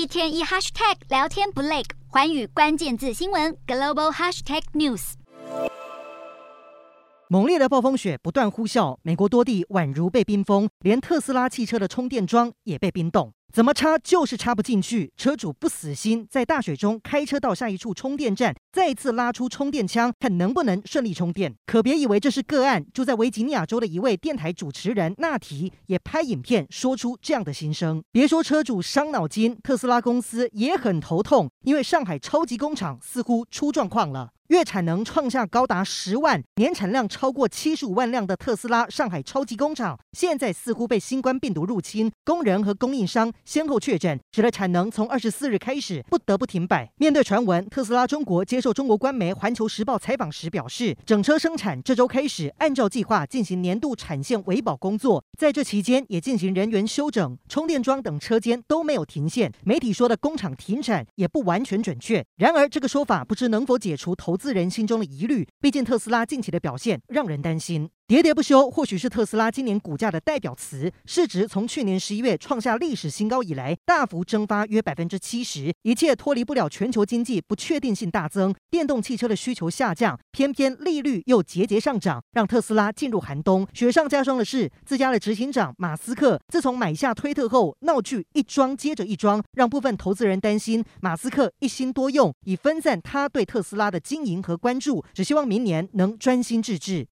一天一 hashtag 聊天不累，环宇关键字新闻 global hashtag news。猛烈的暴风雪不断呼啸，美国多地宛如被冰封，连特斯拉汽车的充电桩也被冰冻。怎么插就是插不进去，车主不死心，在大雪中开车到下一处充电站，再次拉出充电枪，看能不能顺利充电。可别以为这是个案，住在维吉尼亚州的一位电台主持人纳提也拍影片说出这样的心声。别说车主伤脑筋，特斯拉公司也很头痛，因为上海超级工厂似乎出状况了。月产能创下高达十万，年产量超过七十五万辆的特斯拉上海超级工厂，现在似乎被新冠病毒入侵，工人和供应商先后确诊，使得产能从二十四日开始不得不停摆。面对传闻，特斯拉中国接受中国官媒《环球时报》采访时表示，整车生产这周开始按照计划进行年度产线维保工作，在这期间也进行人员休整，充电桩等车间都没有停线。媒体说的工厂停产也不完全准确。然而，这个说法不知能否解除投资人心中的疑虑，毕竟特斯拉近期的表现让人担心。喋喋不休，或许是特斯拉今年股价的代表词。市值从去年十一月创下历史新高以来，大幅蒸发约百分之七十。一切脱离不了全球经济不确定性大增，电动汽车的需求下降，偏偏利率又节节上涨，让特斯拉进入寒冬。雪上加霜的是，自家的执行长马斯克自从买下推特后，闹剧一桩接着一桩，让部分投资人担心马斯克一心多用，以分散他对特斯拉的经营和关注，只希望明年能专心致志。